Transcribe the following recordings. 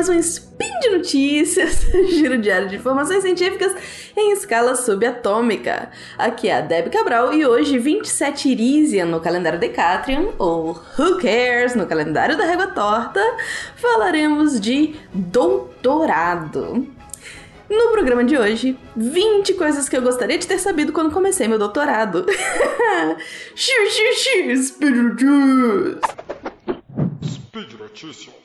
mais um Spin de Notícias, giro diário de informações científicas em escala subatômica. Aqui é a Deb Cabral e hoje, 27 Irisian no calendário Decatrian, ou Who Cares no calendário da Régua Torta, falaremos de doutorado. No programa de hoje, 20 coisas que eu gostaria de ter sabido quando comecei meu doutorado. xiu, Speed Notícias! Speed Notícias.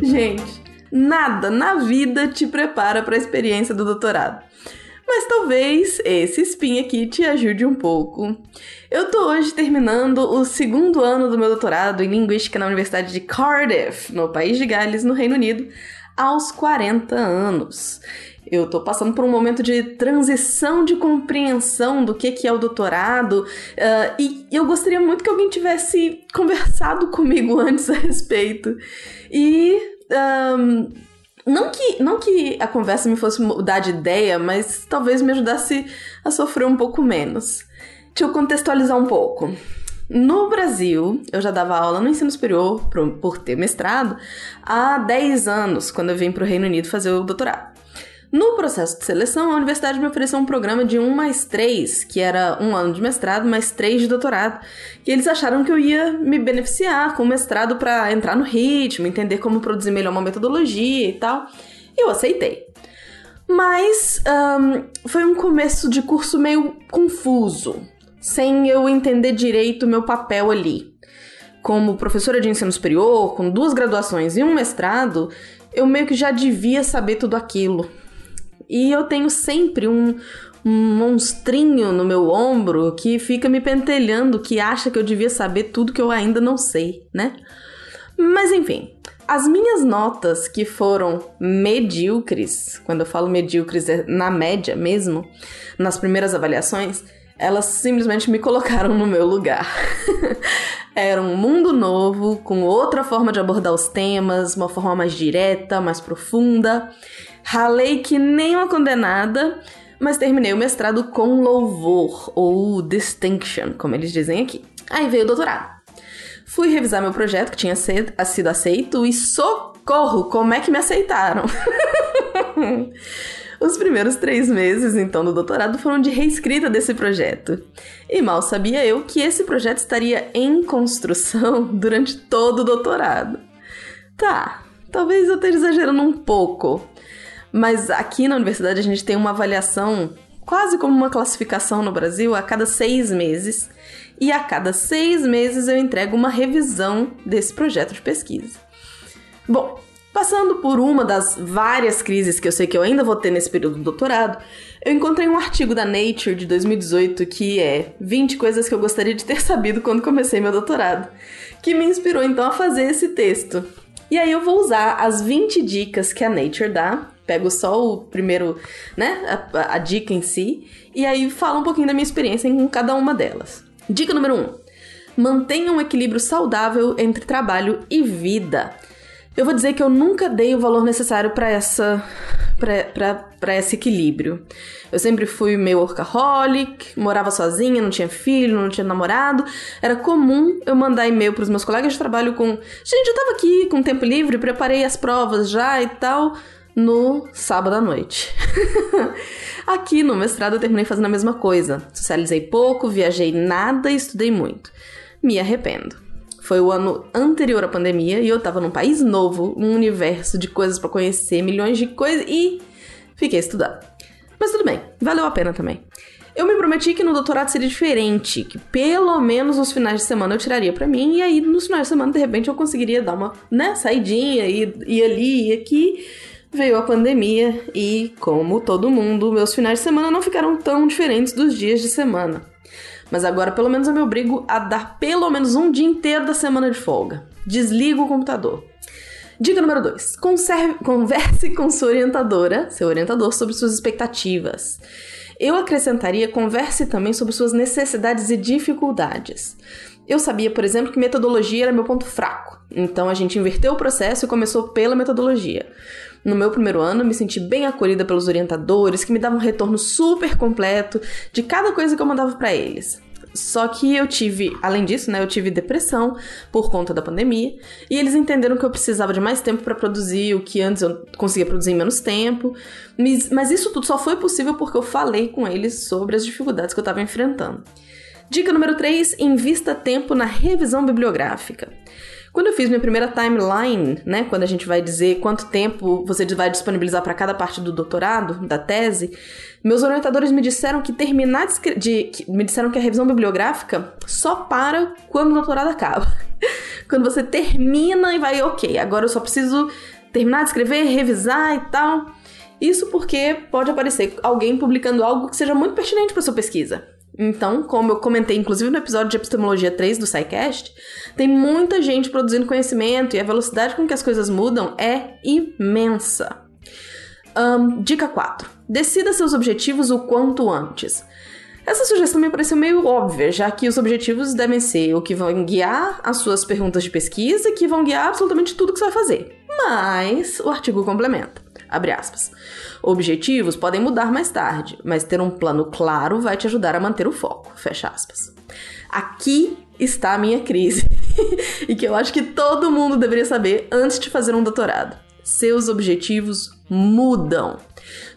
Gente, nada na vida te prepara para a experiência do doutorado. Mas talvez esse spin aqui te ajude um pouco. Eu tô hoje terminando o segundo ano do meu doutorado em Linguística na Universidade de Cardiff, no país de Gales, no Reino Unido, aos 40 anos. Eu tô passando por um momento de transição de compreensão do que, que é o doutorado uh, e eu gostaria muito que alguém tivesse conversado comigo antes a respeito. E. Um, não que, não que a conversa me fosse mudar de ideia, mas talvez me ajudasse a sofrer um pouco menos. Deixa eu contextualizar um pouco. No Brasil, eu já dava aula no ensino superior por, ter mestrado há 10 anos, quando eu vim para o Reino Unido fazer o doutorado. No processo de seleção, a universidade me ofereceu um programa de 1 mais 3, que era um ano de mestrado mais 3 de doutorado. E eles acharam que eu ia me beneficiar com o mestrado para entrar no ritmo, entender como produzir melhor uma metodologia e tal. E eu aceitei. Mas um, foi um começo de curso meio confuso, sem eu entender direito o meu papel ali. Como professora de ensino superior, com duas graduações e um mestrado, eu meio que já devia saber tudo aquilo. E eu tenho sempre um, um monstrinho no meu ombro que fica me pentelhando, que acha que eu devia saber tudo que eu ainda não sei, né? Mas enfim, as minhas notas que foram medíocres, quando eu falo medíocres é na média mesmo, nas primeiras avaliações, elas simplesmente me colocaram no meu lugar. Era um mundo novo, com outra forma de abordar os temas, uma forma mais direta, mais profunda. Ralei que nem uma condenada, mas terminei o mestrado com louvor, ou distinction, como eles dizem aqui. Aí veio o doutorado. Fui revisar meu projeto, que tinha sido aceito, e socorro, como é que me aceitaram? Os primeiros três meses, então, do doutorado foram de reescrita desse projeto. E mal sabia eu que esse projeto estaria em construção durante todo o doutorado. Tá, talvez eu esteja exagerando um pouco, mas aqui na universidade a gente tem uma avaliação quase como uma classificação no Brasil a cada seis meses. E a cada seis meses eu entrego uma revisão desse projeto de pesquisa. Bom, passando por uma das várias crises que eu sei que eu ainda vou ter nesse período do doutorado, eu encontrei um artigo da Nature de 2018 que é 20 coisas que eu gostaria de ter sabido quando comecei meu doutorado, que me inspirou então a fazer esse texto. E aí eu vou usar as 20 dicas que a Nature dá pego só o primeiro, né, a, a, dica em si, e aí falo um pouquinho da minha experiência em cada uma delas. Dica número 1. Um, mantenha um equilíbrio saudável entre trabalho e vida. Eu vou dizer que eu nunca dei o valor necessário para essa para esse equilíbrio. Eu sempre fui meio workaholic, morava sozinha, não tinha filho, não tinha namorado. Era comum eu mandar e-mail para os meus colegas de trabalho com: "Gente, eu tava aqui com tempo livre, preparei as provas já e tal" no sábado à noite. Aqui no mestrado eu terminei fazendo a mesma coisa. Socializei pouco, viajei nada e estudei muito. Me arrependo. Foi o ano anterior à pandemia e eu tava num país novo, um universo de coisas para conhecer, milhões de coisas e fiquei estudando. Mas tudo bem, valeu a pena também. Eu me prometi que no doutorado seria diferente, que pelo menos os finais de semana eu tiraria para mim e aí nos finais de semana de repente eu conseguiria dar uma, né, saidinha e ir ali e aqui veio a pandemia e, como todo mundo, meus finais de semana não ficaram tão diferentes dos dias de semana. Mas agora, pelo menos, eu me obrigo a dar pelo menos um dia inteiro da semana de folga. Desligo o computador. Dica número 2. Converse com sua orientadora, seu orientador, sobre suas expectativas. Eu acrescentaria converse também sobre suas necessidades e dificuldades. Eu sabia, por exemplo, que metodologia era meu ponto fraco, então a gente inverteu o processo e começou pela metodologia. No meu primeiro ano, me senti bem acolhida pelos orientadores, que me davam um retorno super completo de cada coisa que eu mandava para eles. Só que eu tive, além disso, né, eu tive depressão por conta da pandemia, e eles entenderam que eu precisava de mais tempo para produzir o que antes eu conseguia produzir em menos tempo. Mas isso tudo só foi possível porque eu falei com eles sobre as dificuldades que eu estava enfrentando. Dica número 3: invista tempo na revisão bibliográfica. Quando eu fiz minha primeira timeline, né, quando a gente vai dizer quanto tempo você vai disponibilizar para cada parte do doutorado, da tese, meus orientadores me disseram que terminar de, de que, me disseram que a revisão bibliográfica só para quando o doutorado acaba. quando você termina e vai, OK, agora eu só preciso terminar de escrever, revisar e tal. Isso porque pode aparecer alguém publicando algo que seja muito pertinente para sua pesquisa. Então, como eu comentei, inclusive no episódio de epistemologia 3 do SciCast, tem muita gente produzindo conhecimento e a velocidade com que as coisas mudam é imensa. Um, dica 4. Decida seus objetivos o quanto antes. Essa sugestão me pareceu meio óbvia, já que os objetivos devem ser o que vão guiar as suas perguntas de pesquisa que vão guiar absolutamente tudo que você vai fazer. Mas o artigo complementa. Objetivos podem mudar mais tarde, mas ter um plano claro vai te ajudar a manter o foco. Aqui está a minha crise. e que eu acho que todo mundo deveria saber antes de fazer um doutorado. Seus objetivos mudam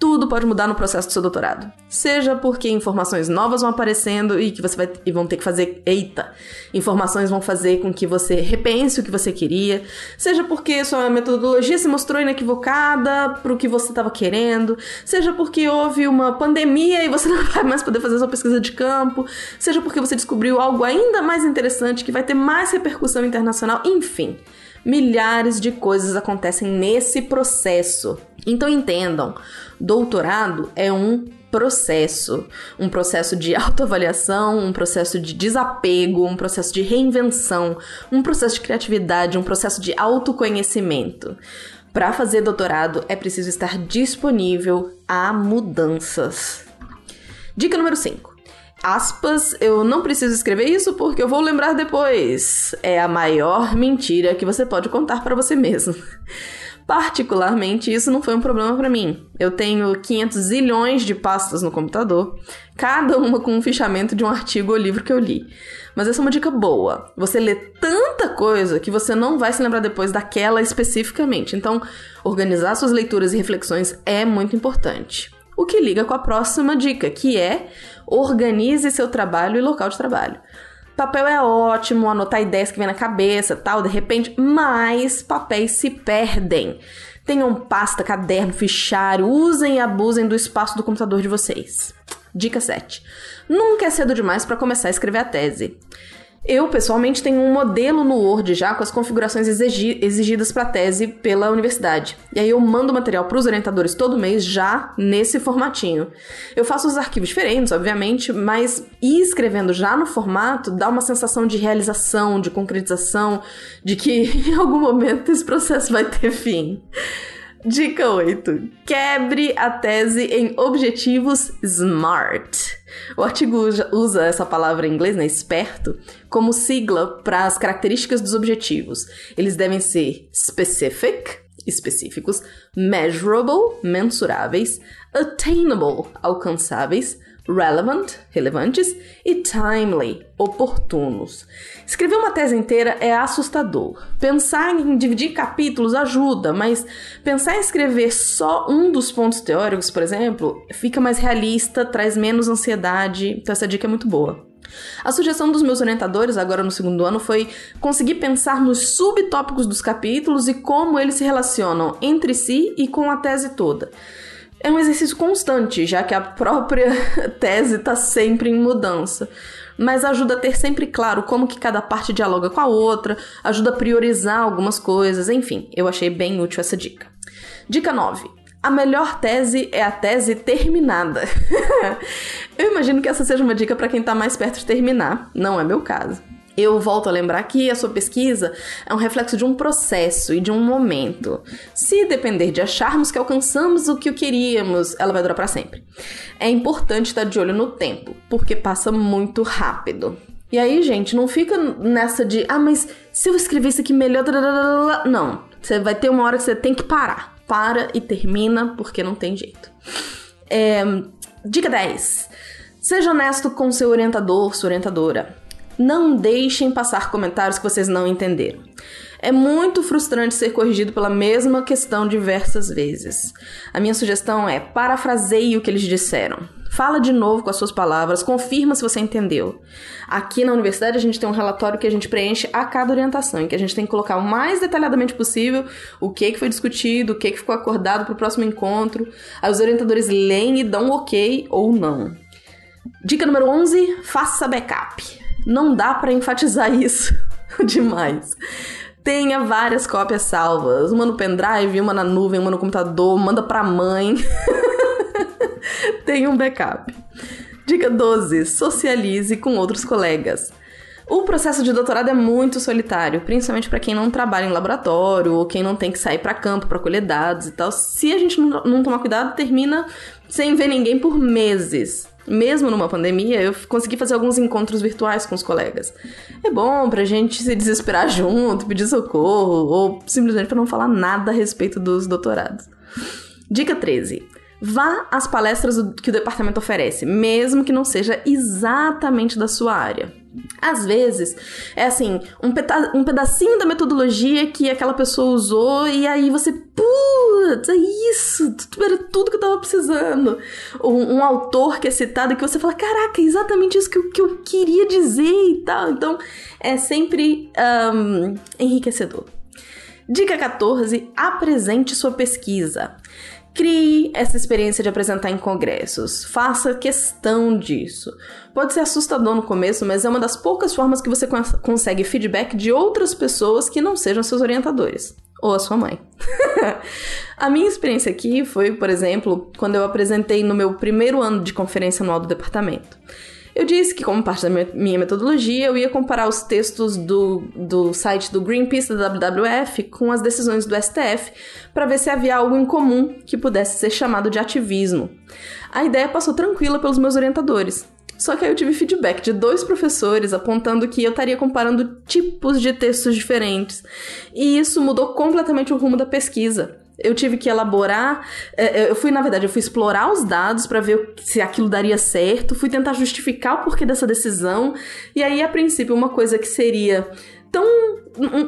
tudo pode mudar no processo do seu doutorado. Seja porque informações novas vão aparecendo e que você vai e vão ter que fazer, eita, informações vão fazer com que você repense o que você queria, seja porque sua metodologia se mostrou inequivocada para o que você estava querendo, seja porque houve uma pandemia e você não vai mais poder fazer sua pesquisa de campo, seja porque você descobriu algo ainda mais interessante que vai ter mais repercussão internacional, enfim. Milhares de coisas acontecem nesse processo. Então entendam, doutorado é um processo, um processo de autoavaliação, um processo de desapego, um processo de reinvenção, um processo de criatividade, um processo de autoconhecimento. Para fazer doutorado é preciso estar disponível a mudanças. Dica número 5 aspas, eu não preciso escrever isso porque eu vou lembrar depois. É a maior mentira que você pode contar para você mesmo. Particularmente, isso não foi um problema para mim. Eu tenho 500 zilhões de pastas no computador, cada uma com um fichamento de um artigo ou livro que eu li. Mas essa é uma dica boa. Você lê tanta coisa que você não vai se lembrar depois daquela especificamente. Então, organizar suas leituras e reflexões é muito importante. O que liga com a próxima dica, que é organize seu trabalho e local de trabalho. Papel é ótimo, anotar ideias que vem na cabeça, tal, de repente, mas papéis se perdem. Tenham pasta, caderno, fichário, usem e abusem do espaço do computador de vocês. Dica 7. Nunca é cedo demais para começar a escrever a tese. Eu, pessoalmente, tenho um modelo no Word já com as configurações exigi exigidas para a tese pela universidade. E aí eu mando material para os orientadores todo mês já nesse formatinho. Eu faço os arquivos diferentes, obviamente, mas ir escrevendo já no formato dá uma sensação de realização, de concretização, de que em algum momento esse processo vai ter fim. Dica 8. Quebre a tese em objetivos SMART. O artigo usa essa palavra em inglês, né, esperto, como sigla para as características dos objetivos. Eles devem ser specific, específicos, measurable, mensuráveis, attainable, alcançáveis, relevant, relevantes, e timely, oportunos. Escrever uma tese inteira é assustador. Pensar em dividir capítulos ajuda, mas pensar em escrever só um dos pontos teóricos, por exemplo, fica mais realista, traz menos ansiedade, então essa dica é muito boa. A sugestão dos meus orientadores, agora no segundo ano, foi conseguir pensar nos subtópicos dos capítulos e como eles se relacionam entre si e com a tese toda. É um exercício constante, já que a própria tese está sempre em mudança. Mas ajuda a ter sempre claro como que cada parte dialoga com a outra, ajuda a priorizar algumas coisas, enfim, eu achei bem útil essa dica. Dica 9. A melhor tese é a tese terminada. eu imagino que essa seja uma dica para quem está mais perto de terminar, não é meu caso. Eu volto a lembrar que a sua pesquisa é um reflexo de um processo e de um momento. Se depender de acharmos que alcançamos o que queríamos, ela vai durar para sempre. É importante estar de olho no tempo, porque passa muito rápido. E aí, gente, não fica nessa de, ah, mas se eu escrever isso aqui melhor. Não. Você vai ter uma hora que você tem que parar. para e termina, porque não tem jeito. É, dica 10. Seja honesto com seu orientador, sua orientadora. Não deixem passar comentários que vocês não entenderam. É muito frustrante ser corrigido pela mesma questão diversas vezes. A minha sugestão é parafraseie o que eles disseram. Fala de novo com as suas palavras, confirma se você entendeu. Aqui na universidade a gente tem um relatório que a gente preenche a cada orientação, em que a gente tem que colocar o mais detalhadamente possível o que, que foi discutido, o que, que ficou acordado para o próximo encontro. Aí os orientadores leem e dão ok ou não. Dica número 11: faça backup. Não dá para enfatizar isso demais. Tenha várias cópias salvas, uma no pendrive, uma na nuvem, uma no computador, manda pra mãe. Tenha um backup. Dica 12: socialize com outros colegas. O processo de doutorado é muito solitário, principalmente para quem não trabalha em laboratório ou quem não tem que sair para campo para colher dados e tal. Se a gente não tomar cuidado, termina sem ver ninguém por meses. Mesmo numa pandemia, eu consegui fazer alguns encontros virtuais com os colegas. É bom pra gente se desesperar junto, pedir socorro ou simplesmente para não falar nada a respeito dos doutorados. Dica 13. Vá às palestras que o departamento oferece, mesmo que não seja exatamente da sua área. Às vezes, é assim, um, peta um pedacinho da metodologia que aquela pessoa usou e aí você, putz, é isso, era tudo que eu tava precisando. Um, um autor que é citado que você fala, caraca, é exatamente isso que eu, que eu queria dizer e tal. Então, é sempre um, enriquecedor. Dica 14: apresente sua pesquisa. Crie essa experiência de apresentar em congressos. Faça questão disso. Pode ser assustador no começo, mas é uma das poucas formas que você cons consegue feedback de outras pessoas que não sejam seus orientadores. Ou a sua mãe. a minha experiência aqui foi, por exemplo, quando eu apresentei no meu primeiro ano de conferência anual do departamento. Eu disse que, como parte da minha metodologia, eu ia comparar os textos do, do site do Greenpeace da WWF com as decisões do STF para ver se havia algo em comum que pudesse ser chamado de ativismo. A ideia passou tranquila pelos meus orientadores. Só que aí eu tive feedback de dois professores apontando que eu estaria comparando tipos de textos diferentes. E isso mudou completamente o rumo da pesquisa eu tive que elaborar. É, é, eu fui, na verdade, eu fui explorar os dados para ver se aquilo daria certo, fui tentar justificar o porquê dessa decisão. E aí, a princípio, uma coisa que seria tão.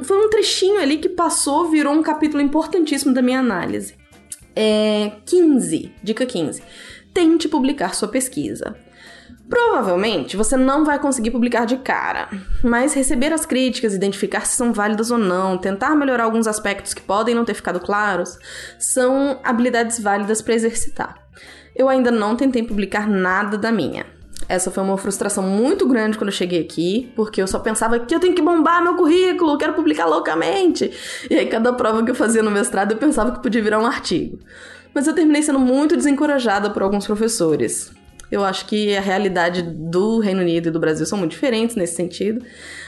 Foi um trechinho ali que passou, virou um capítulo importantíssimo da minha análise. É, 15. Dica 15. Tente publicar sua pesquisa. Provavelmente você não vai conseguir publicar de cara, mas receber as críticas, identificar se são válidas ou não, tentar melhorar alguns aspectos que podem não ter ficado claros, são habilidades válidas para exercitar. Eu ainda não tentei publicar nada da minha. Essa foi uma frustração muito grande quando eu cheguei aqui, porque eu só pensava que eu tenho que bombar meu currículo, eu quero publicar loucamente. E aí, cada prova que eu fazia no mestrado, eu pensava que podia virar um artigo. Mas eu terminei sendo muito desencorajada por alguns professores. Eu acho que a realidade do Reino Unido e do Brasil são muito diferentes nesse sentido.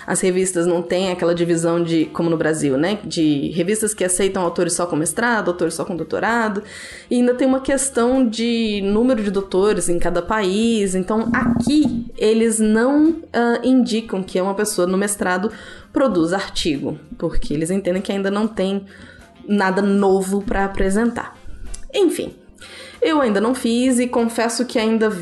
As revistas não têm aquela divisão de, como no Brasil, né? De revistas que aceitam autores só com mestrado, autores só com doutorado. E ainda tem uma questão de número de doutores em cada país. Então, aqui, eles não uh, indicam que uma pessoa no mestrado produz artigo, porque eles entendem que ainda não tem nada novo para apresentar. Enfim, eu ainda não fiz e confesso que ainda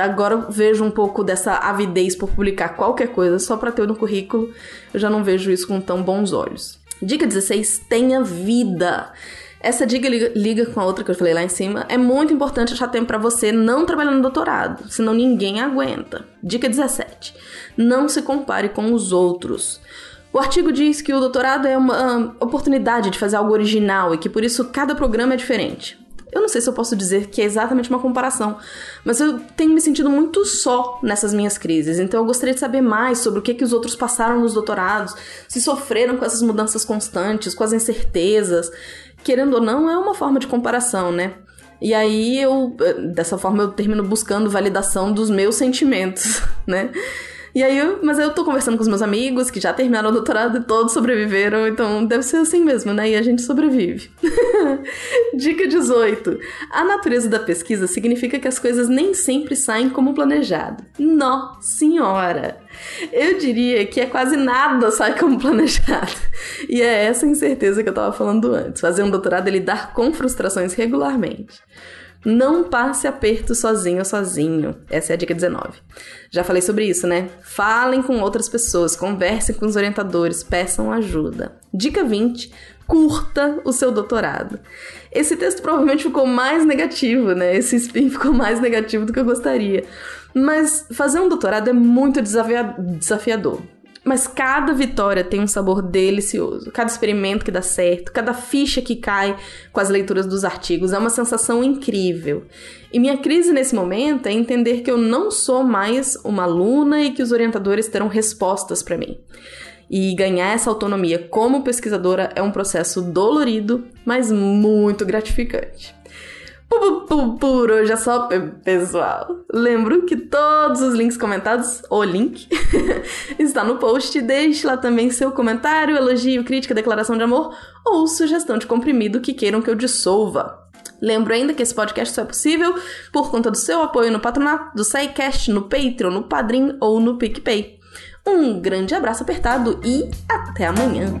agora vejo um pouco dessa avidez por publicar qualquer coisa só para ter no currículo. Eu já não vejo isso com tão bons olhos. Dica 16: tenha vida. Essa dica liga, liga, com a outra que eu falei lá em cima. É muito importante achar tempo para você não trabalhar no doutorado, senão ninguém aguenta. Dica 17: não se compare com os outros. O artigo diz que o doutorado é uma oportunidade de fazer algo original e que por isso cada programa é diferente. Eu não sei se eu posso dizer que é exatamente uma comparação, mas eu tenho me sentido muito só nessas minhas crises. Então eu gostaria de saber mais sobre o que, que os outros passaram nos doutorados, se sofreram com essas mudanças constantes, com as incertezas. Querendo ou não, é uma forma de comparação, né? E aí eu, dessa forma, eu termino buscando validação dos meus sentimentos, né? E aí, mas eu tô conversando com os meus amigos que já terminaram o doutorado e todos sobreviveram, então deve ser assim mesmo, né? E a gente sobrevive. Dica 18. A natureza da pesquisa significa que as coisas nem sempre saem como planejado. Nó, senhora! Eu diria que é quase nada sai como planejado. E é essa incerteza que eu tava falando antes. Fazer um doutorado é lidar com frustrações regularmente. Não passe aperto sozinho ou sozinho. Essa é a dica 19. Já falei sobre isso, né? Falem com outras pessoas, conversem com os orientadores, peçam ajuda. Dica 20. Curta o seu doutorado. Esse texto provavelmente ficou mais negativo, né? Esse spin ficou mais negativo do que eu gostaria. Mas fazer um doutorado é muito desafiador. Mas cada vitória tem um sabor delicioso. Cada experimento que dá certo, cada ficha que cai com as leituras dos artigos é uma sensação incrível. E minha crise nesse momento é entender que eu não sou mais uma aluna e que os orientadores terão respostas para mim. E ganhar essa autonomia como pesquisadora é um processo dolorido, mas muito gratificante. Por hoje é só, pessoal. Lembro que todos os links comentados, ou link, está no post. Deixe lá também seu comentário, elogio, crítica, declaração de amor ou sugestão de comprimido que queiram que eu dissolva. Lembro ainda que esse podcast só é possível por conta do seu apoio no patronato, do SciCast, no Patreon, no Padrim ou no PicPay. Um grande abraço apertado e até amanhã!